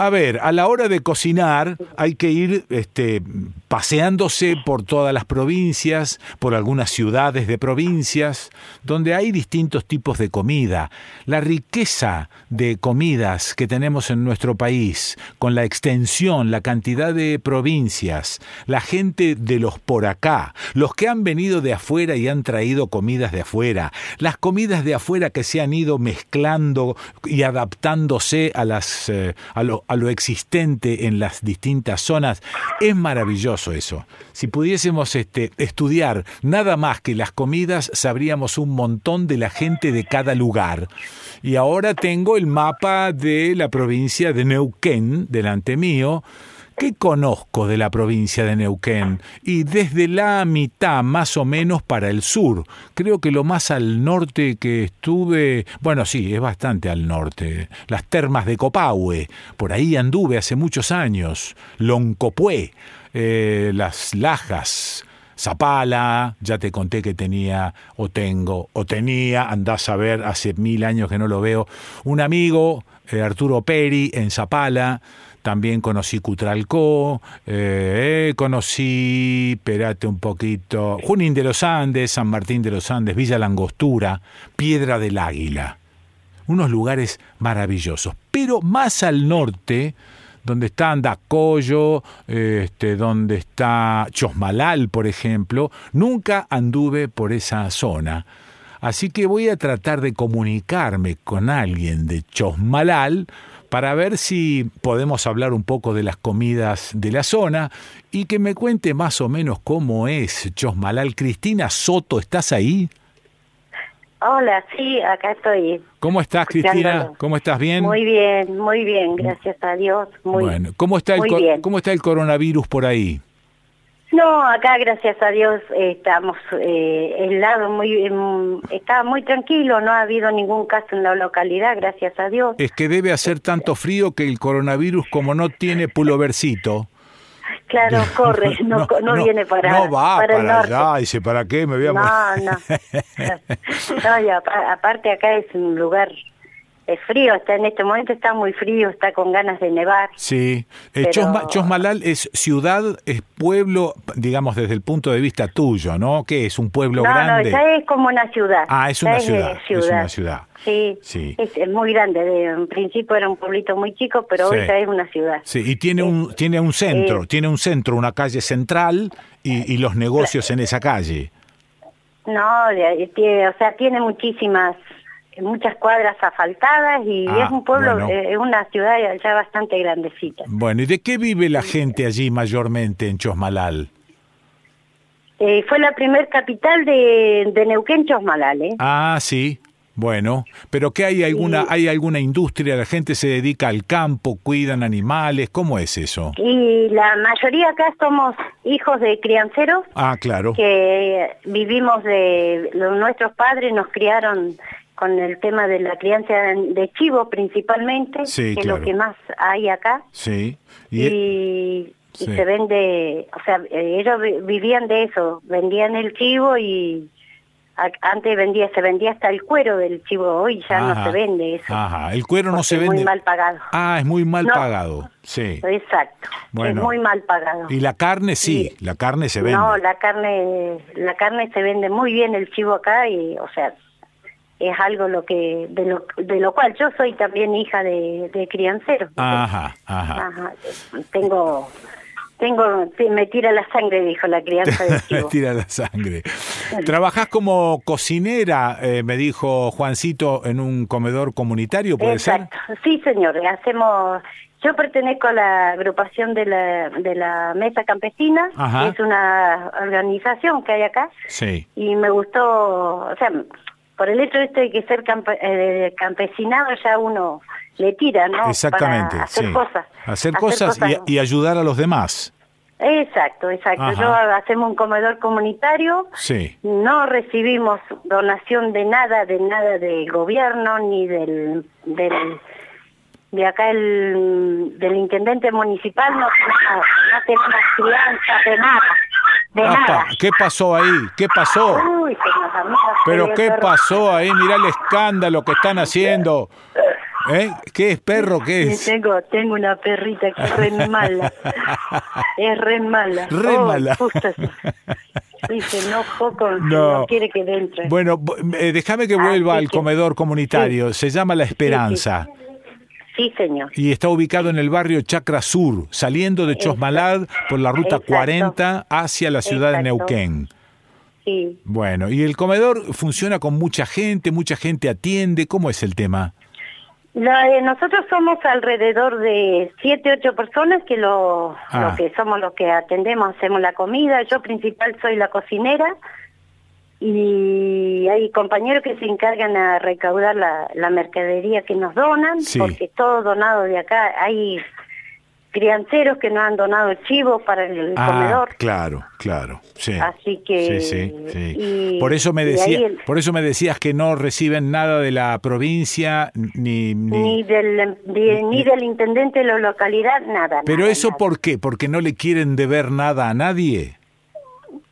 A ver, a la hora de cocinar hay que ir este, paseándose por todas las provincias, por algunas ciudades de provincias, donde hay distintos tipos de comida. La riqueza de comidas que tenemos en nuestro país, con la extensión, la cantidad de provincias, la gente de los por acá, los que han venido de afuera y han traído comidas de afuera, las comidas de afuera que se han ido mezclando y adaptándose a, las, eh, a, a lo existente en las distintas zonas. Es maravilloso eso. Si pudiésemos este, estudiar nada más que las comidas, sabríamos un montón de la gente de cada lugar. Y ahora tengo el mapa de la provincia de Neuquén delante mío. ¿Qué conozco de la provincia de Neuquén? Y desde la mitad más o menos para el sur. Creo que lo más al norte que estuve, bueno, sí, es bastante al norte. Las termas de Copahue, por ahí anduve hace muchos años. Loncopué, eh, las Lajas, Zapala, ya te conté que tenía o tengo o tenía, andás a ver, hace mil años que no lo veo, un amigo, eh, Arturo Peri, en Zapala, también conocí Cutralcó, eh, conocí, espérate un poquito, Junín de los Andes, San Martín de los Andes, Villa Langostura, Piedra del Águila. Unos lugares maravillosos. Pero más al norte, donde está Andacoyo, este, donde está Chosmalal, por ejemplo, nunca anduve por esa zona. Así que voy a tratar de comunicarme con alguien de Chosmalal para ver si podemos hablar un poco de las comidas de la zona y que me cuente más o menos cómo es Chosmalal. Cristina Soto, ¿estás ahí? Hola, sí, acá estoy. ¿Cómo estás, Cristina? ¿Cómo estás? ¿Bien? Muy bien, muy bien, gracias a Dios. Muy, bueno, ¿cómo está, el, bien. ¿cómo está el coronavirus por ahí? No, acá gracias a Dios estamos, eh, el lado muy, está muy tranquilo, no ha habido ningún caso en la localidad, gracias a Dios. Es que debe hacer tanto frío que el coronavirus, como no tiene pulovercito, Claro, corre, no, no, viene para No va para, para, el norte. allá, dice, ¿para qué me voy a No, no. no y apa- aparte acá es un lugar es frío, está en este momento está muy frío, está con ganas de nevar. Sí, Eh, Pero- Chosma- Chosmalal es ciudad, es pueblo, digamos desde el punto de vista tuyo, ¿no? ¿Qué es? ¿Un pueblo no, grande? no, ya es como una ciudad. Ah, es una ciudad, es una ciudad. Sí, Sí. Es, es muy grande. De, en principio era un pueblito muy chico, pero hoy Sí. ya es una ciudad. Sí, y tiene un, tiene un centro, tiene un centro, una calle central y, y los negocios en esa calle. No, o sea, tiene muchísimas, muchas cuadras asfaltadas y Ah, es un pueblo, bueno. eh, es una ciudad ya bastante grandecita. Bueno, ¿y de qué vive la gente allí mayormente en Chosmalal? Eh, fue la primer capital de, de Neuquén, Chosmalal, ¿eh? Ah, sí. Bueno, pero ¿qué hay alguna Sí. hay alguna industria? La gente se dedica al campo, cuidan animales, ¿cómo es eso? Y la mayoría acá somos hijos de crianceros Ah, claro. que vivimos de nuestros padres nos criaron con el tema de la crianza de chivo principalmente, Sí, que es lo que más hay acá. Sí. Y, y Sí. se vende, o sea, eh, ellos vi- vivían de eso, vendían el chivo y antes vendía se vendía hasta el cuero del chivo, hoy ya no se vende eso. Ajá, el cuero no se es vende. muy mal pagado. Ah, es muy mal No. pagado. Sí. Exacto, Bueno. es muy mal pagado. Y la carne sí, la carne se vende. No, la carne, la carne se vende muy bien el chivo acá y, o sea, es algo lo que, de lo, de lo cual yo soy también hija de, de criancero. Ajá, ajá. Ajá, Tengo, tengo, me tira la sangre, dijo la crianza del Me tira la sangre. Trabajás como cocinera, eh, me dijo Juancito, en un comedor comunitario, ¿puede Exacto, sí señor, hacemos, yo pertenezco a la agrupación de la, de la Mesa Campesina, Ajá. que es una organización que hay acá, ser? Sí. y me gustó, o sea, por el hecho este de que ser campe- eh, campesinado ya uno le tira, ¿no? Exactamente, Para hacer sí. cosas. Hacer cosas y, y ayudar a los demás. Exacto, exacto. Ajá. Yo hacemos un comedor comunitario, Sí. no recibimos donación de nada, de nada del gobierno ni del, del de acá el del intendente municipal no, no, no tenemos crianza de nada, de Apa, nada. ¿Qué pasó ahí? ¿Qué pasó? Uy, se ¿Pero qué perro. pasó ahí? Mirá el escándalo que están haciendo. ¿Eh? ¿Qué es perro? ¿Qué es? Tengo, tengo una perrita que es re mala. es re mala. Re Oh, mala. eso. Dice, no, poco, No. no, quiere que entre. Bueno, eh, déjame que Así vuelva al que- comedor comunitario. Se llama La Esperanza. Sí, señor. Y está ubicado en el barrio Chacra Sur, saliendo de Chosmalal por la ruta Exacto. 40 hacia la ciudad de. Neuquén. Sí. Bueno, y el comedor funciona con mucha gente, mucha gente atiende. ¿Cómo es el tema? La, eh, nosotros somos alrededor de siete, ocho personas que lo, Ah. lo que somos los que atendemos, hacemos la comida. Yo principal soy la cocinera y hay compañeros que se encargan a recaudar la, la mercadería que nos donan, Sí. porque todo donado de acá. Hay crianceros que nos han donado chivos para el Ah, comedor. claro, claro, sí. Así que- Sí, sí, sí. y- por eso me decía, el- por eso me decías que no reciben nada de la provincia ni, ni- Ni del, de- ni del intendente de la localidad, nada. Pero nada, eso nada. ¿por qué? Porque no le quieren deber nada a nadie.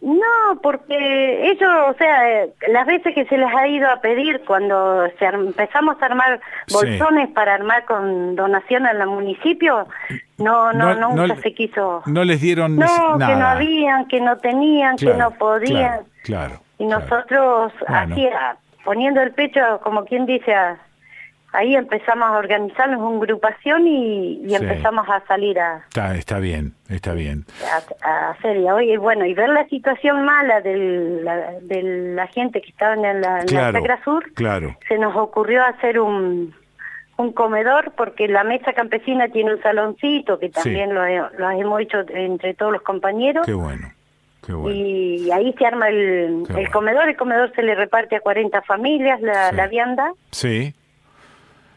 No, porque ellos, o sea, eh, las veces que se les ha ido a pedir cuando se empezamos a armar Sí. bolsones para armar con donación al municipio, no, no, No- nunca no- se quiso. No les dieron No, nada. que no habían, que no tenían, que Claro, no podían. Claro, claro, y claro. nosotros, Bueno. a- poniendo el pecho, como quien dice, a- ahí empezamos a organizarnos una agrupación y, y Sí. empezamos a salir a, Está, está bien, está bien. a, a hacer y hoy bueno y ver la situación mala del- la, de la gente que estaba en la, en la Claro, Sur claro. se nos ocurrió hacer un un comedor porque la mesa campesina tiene un saloncito que Sí. también lo, he- lo hemos hecho entre todos los compañeros Qué bueno, qué bueno. y ahí se arma el, Qué el bueno. comedor el comedor se le reparte a 40 familias la, Sí. la vianda Sí,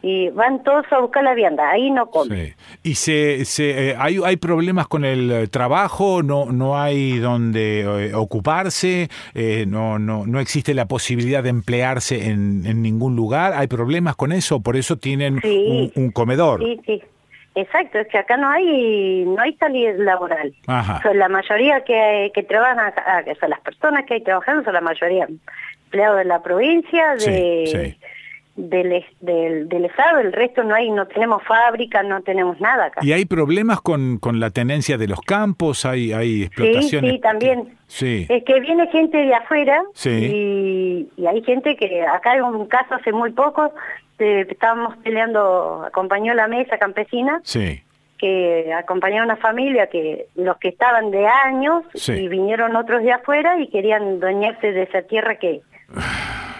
y van todos a buscar la vianda ahí no comen sí. ¿Y se, se, eh, hay, hay problemas con el eh, trabajo? ¿No, no hay donde eh, ocuparse? Eh, no, no, ¿No existe la posibilidad de emplearse en, en ningún lugar? ¿Hay problemas con eso? Por eso tienen Sí. un, un comedor. Sí, sí. Exacto, es que acá no hay no hay salida laboral. Ajá. Son la mayoría que, que trabajan que son las personas que hay trabajando, son la mayoría empleados de la provincia, de, Sí, sí. Del, del, del Estado, el resto no hay, no tenemos fábrica, no tenemos nada acá. ¿Y hay problemas con, con la tenencia de los campos? ¿Hay, hay Sí, explotaciones? sí, también. Sí. Es que viene gente de afuera Sí. y, y hay gente que, acá hay un caso hace muy poco, eh, estábamos peleando, acompañó la mesa campesina, Sí. que acompañaba una familia que los que estaban de años Sí. y vinieron otros de afuera y querían dueñarse de esa tierra que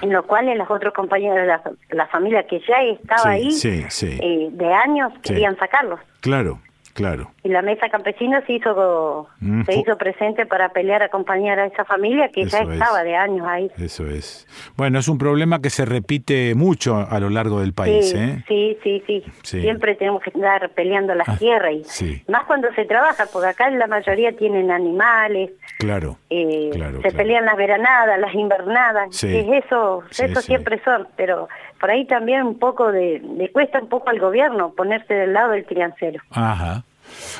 en lo cual los otros compañeros de la, la familia que ya estaba Sí, ahí sí, sí. eh, de años querían sacarlos Claro, claro. y la mesa campesina se hizo Mm, se hizo presente para pelear acompañar a esa familia que ya es. estaba de años ahí Eso es. Bueno, es un problema que se repite mucho a lo largo del país, sí, ¿eh? sí, sí, sí, Sí. Siempre tenemos que estar peleando las Ah, tierras y sí. más cuando se trabaja, porque acá la mayoría tienen animales, Claro. eh, Claro, se claro. pelean las veranadas, las invernadas, Sí. es eso, eso siempre son, pero por ahí también un poco de, le cuesta un poco al gobierno ponerse del lado del criancero. Ajá.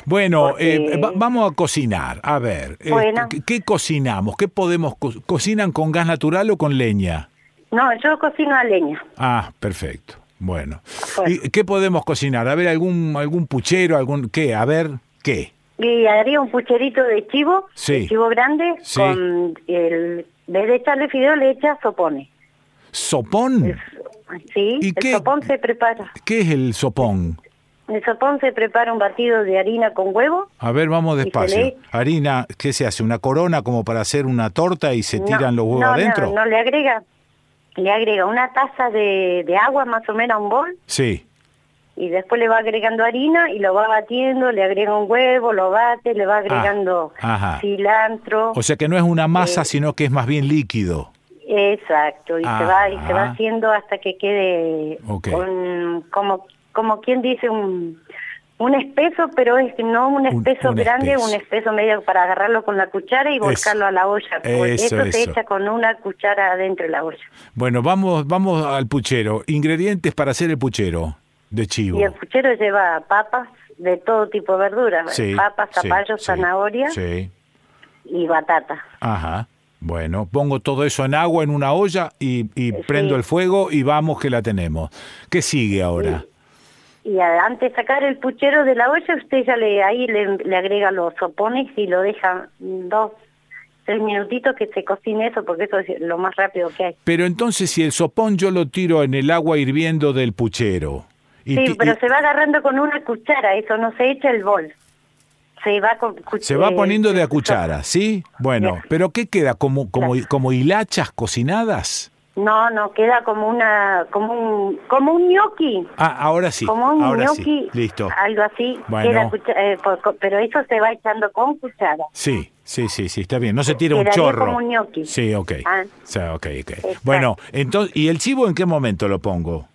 Bueno, Porque- eh, va- vamos a cocinar. A ver, eh, Bueno. ¿qué, qué cocinamos? ¿Qué podemos co- cocinan con gas natural o con leña? No, yo cocino a leña. Ah, perfecto. Bueno. Bueno. ¿Y qué podemos cocinar? A ver, algún algún puchero, algún qué? A ver, ¿qué? Y haría un pucherito de chivo, Sí. de chivo grande, Sí. con el, en vez de echarle fideo le echa sopone. ¿Sopón? Sí, ¿Y el qué? sopón se prepara. ¿Qué es el sopón? El sopón se prepara un batido de harina con huevo. A ver, vamos despacio. le- Harina, ¿qué se hace? ¿Una corona como para hacer una torta y se No, tiran los huevos no, adentro? No, no, le agrega, le agrega una taza de, de agua más o menos a un bol Sí. y después le va agregando harina y lo va batiendo, le agrega un huevo, lo bate, le va agregando Ah, ajá. cilantro. O sea que no es una masa, Eh, sino que es más bien líquido. Exacto, y se va y se va Ajá. haciendo hasta que quede un- como como quien dice un un espeso, pero es no un espeso un grande, espeso. un espeso medio para agarrarlo con la cuchara y volcarlo a la olla. Porque Eso, Esto se eso. echa con una cuchara adentro de la olla. Bueno, vamos, vamos al puchero. Ingredientes para hacer el puchero de chivo. Y el puchero lleva papas de todo tipo de verduras, Sí, papas, zapallos, sí, zanahoria Sí. y batata. Ajá. Bueno, pongo todo eso en agua en una olla y, y prendo el fuego y vamos que la tenemos. ¿Qué sigue ahora? y antes de sacar el puchero de la olla, usted ya le ahí le, le agrega los sopones y lo deja dos, tres minutitos que se cocine eso, porque eso es lo más rápido que hay. Pero entonces si el sopón yo lo tiro en el agua hirviendo del puchero. y Sí, pero y- se va agarrando con una cuchara, eso no se echa el bol. Se va con se va eh, poniendo de a cuchara, ¿sí? Bueno, pero ¿qué queda? ¿Como, como, como hilachas cocinadas? No, no, queda como una, como un, como un gnocchi. Ah, ahora sí, como un ahora gnocchi, sí, listo. algo así, Bueno. queda eh, pero eso se va echando con cuchara. Sí, sí, sí, sí, está bien. No se tira un chorro. como un gnocchi. Sí, ok. Ah. Sí, ok, ok. Exacto. Bueno, entonces, ¿y el chivo en qué momento lo pongo?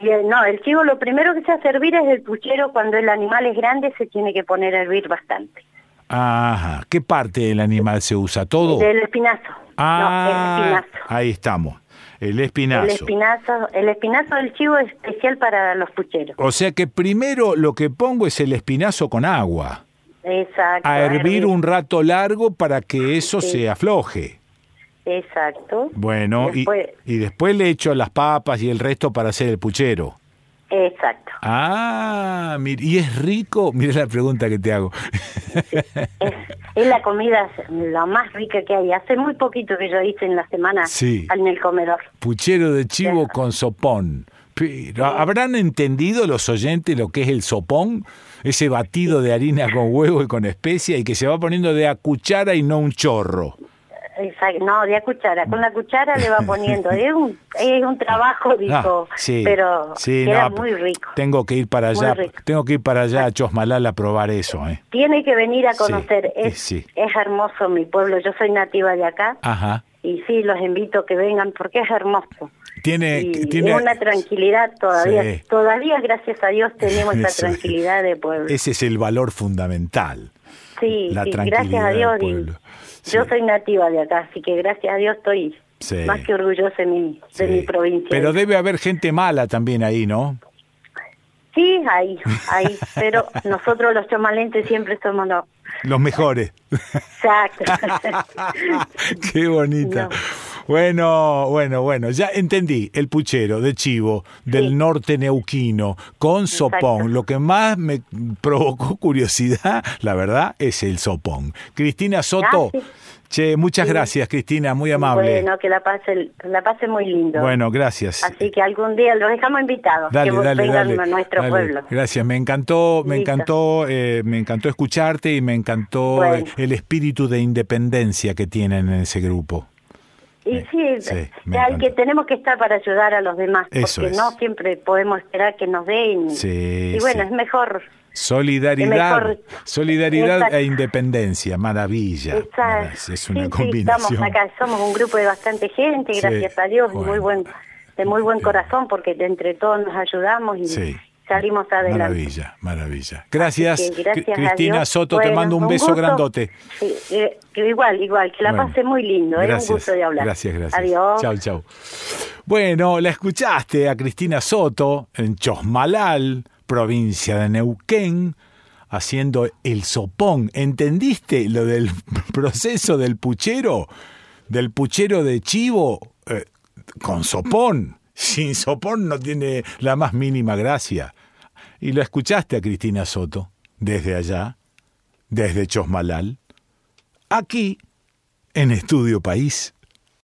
Y el- no, el chivo lo primero que se hace hervir es el puchero, cuando el animal es grande se tiene que poner a hervir bastante. Ajá, ¿qué parte del animal se usa? ¿Todo? Del espinazo. Ah, no, el espinazo. ahí estamos. El espinazo. El espinazo, el espinazo del chivo es especial para los pucheros. O sea que primero lo que pongo es el espinazo con agua. Exacto. A hervir un rato largo para que eso Sí. se afloje. Exacto. Bueno, y- Después- y, después le echo las papas y el resto para hacer el puchero. Exacto. Ah, y es rico. Mira la pregunta que te hago. Es, es la comida la más rica que hay. Hace muy poquito que yo hice en la semana Sí. en el comedor. Puchero de chivo con sopón. Pero, ¿Habrán entendido los oyentes lo que es el sopón? Ese batido de harina con huevo y con especia y que se va poniendo de a cuchara y no un chorro. Exacto. No, de a cuchara. Con la cuchara le va poniendo. Es un, es un trabajo, dijo, Ah, sí, pero sí, queda no, muy rico. Tengo que ir para allá, tengo que ir para allá a Chosmalal a probar eso, ¿eh? Tiene que venir a Sí, conocer. eh, es, sí. es hermoso mi pueblo. Yo soy nativa de acá Ajá. y sí, los invito a que vengan porque es hermoso. Tiene, Y tiene una tranquilidad todavía. Sí. Todavía, gracias a Dios, tenemos esa tranquilidad de pueblo. ese es el valor fundamental. Sí, la sí, tranquilidad gracias a del Dios. y Yo soy nativa de acá, así que gracias a Dios estoy Sí. más que orgullosa de mi, de mi provincia. Pero debe haber gente mala también ahí, ¿no? Sí, ahí, ahí. pero nosotros los chomalentes siempre somos los... Los mejores. Exacto. Qué bonita. No. Bueno, bueno, bueno, ya entendí. El puchero de chivo del Sí. norte neuquino con sopón. Lo que más me provocó curiosidad, la verdad, es el sopón. Cristina Soto. Gracias. Che, muchas Sí. gracias, Cristina, muy amable. Bueno, que la pase, la pase muy lindo. Bueno, gracias. Así que algún día los dejamos invitados, Dale, que dale, vengan dale. a nuestro dale. pueblo. Gracias, me encantó, me encantó, eh, me encantó escucharte y me encantó Bueno. el espíritu de independencia que tienen en ese grupo. Y sí, hay que tenemos que estar para ayudar a los demás, Eso porque es. no siempre podemos esperar que nos den. Sí, y bueno, sí. es mejor. Solidaridad, mejor- solidaridad Exacto. e independencia, maravilla. estar- Es, una combinación. estamos acá, somos un grupo de bastante gente, gracias a Dios, y muy bueno. buen, de muy buen corazón, porque de entre todos nos ayudamos y. salimos adelante. Maravilla, maravilla. Gracias, Cristina Dios. Soto, te mando un, beso gusto. grandote. Sí, eh, igual, igual, que la Bueno, pase muy lindo, es gracias, un gusto de hablar. Gracias, gracias. Adiós. Chau, chau. Bueno, la escuchaste a Cristina Soto en Chosmalal, provincia de Neuquén, haciendo el sopón. ¿Entendiste lo del proceso del puchero? Del puchero de chivo eh, con sopón. Sin sopón no tiene la más mínima gracia. Y lo escuchaste a Cristina Soto desde allá, desde Chosmalal, aquí en Estudio País.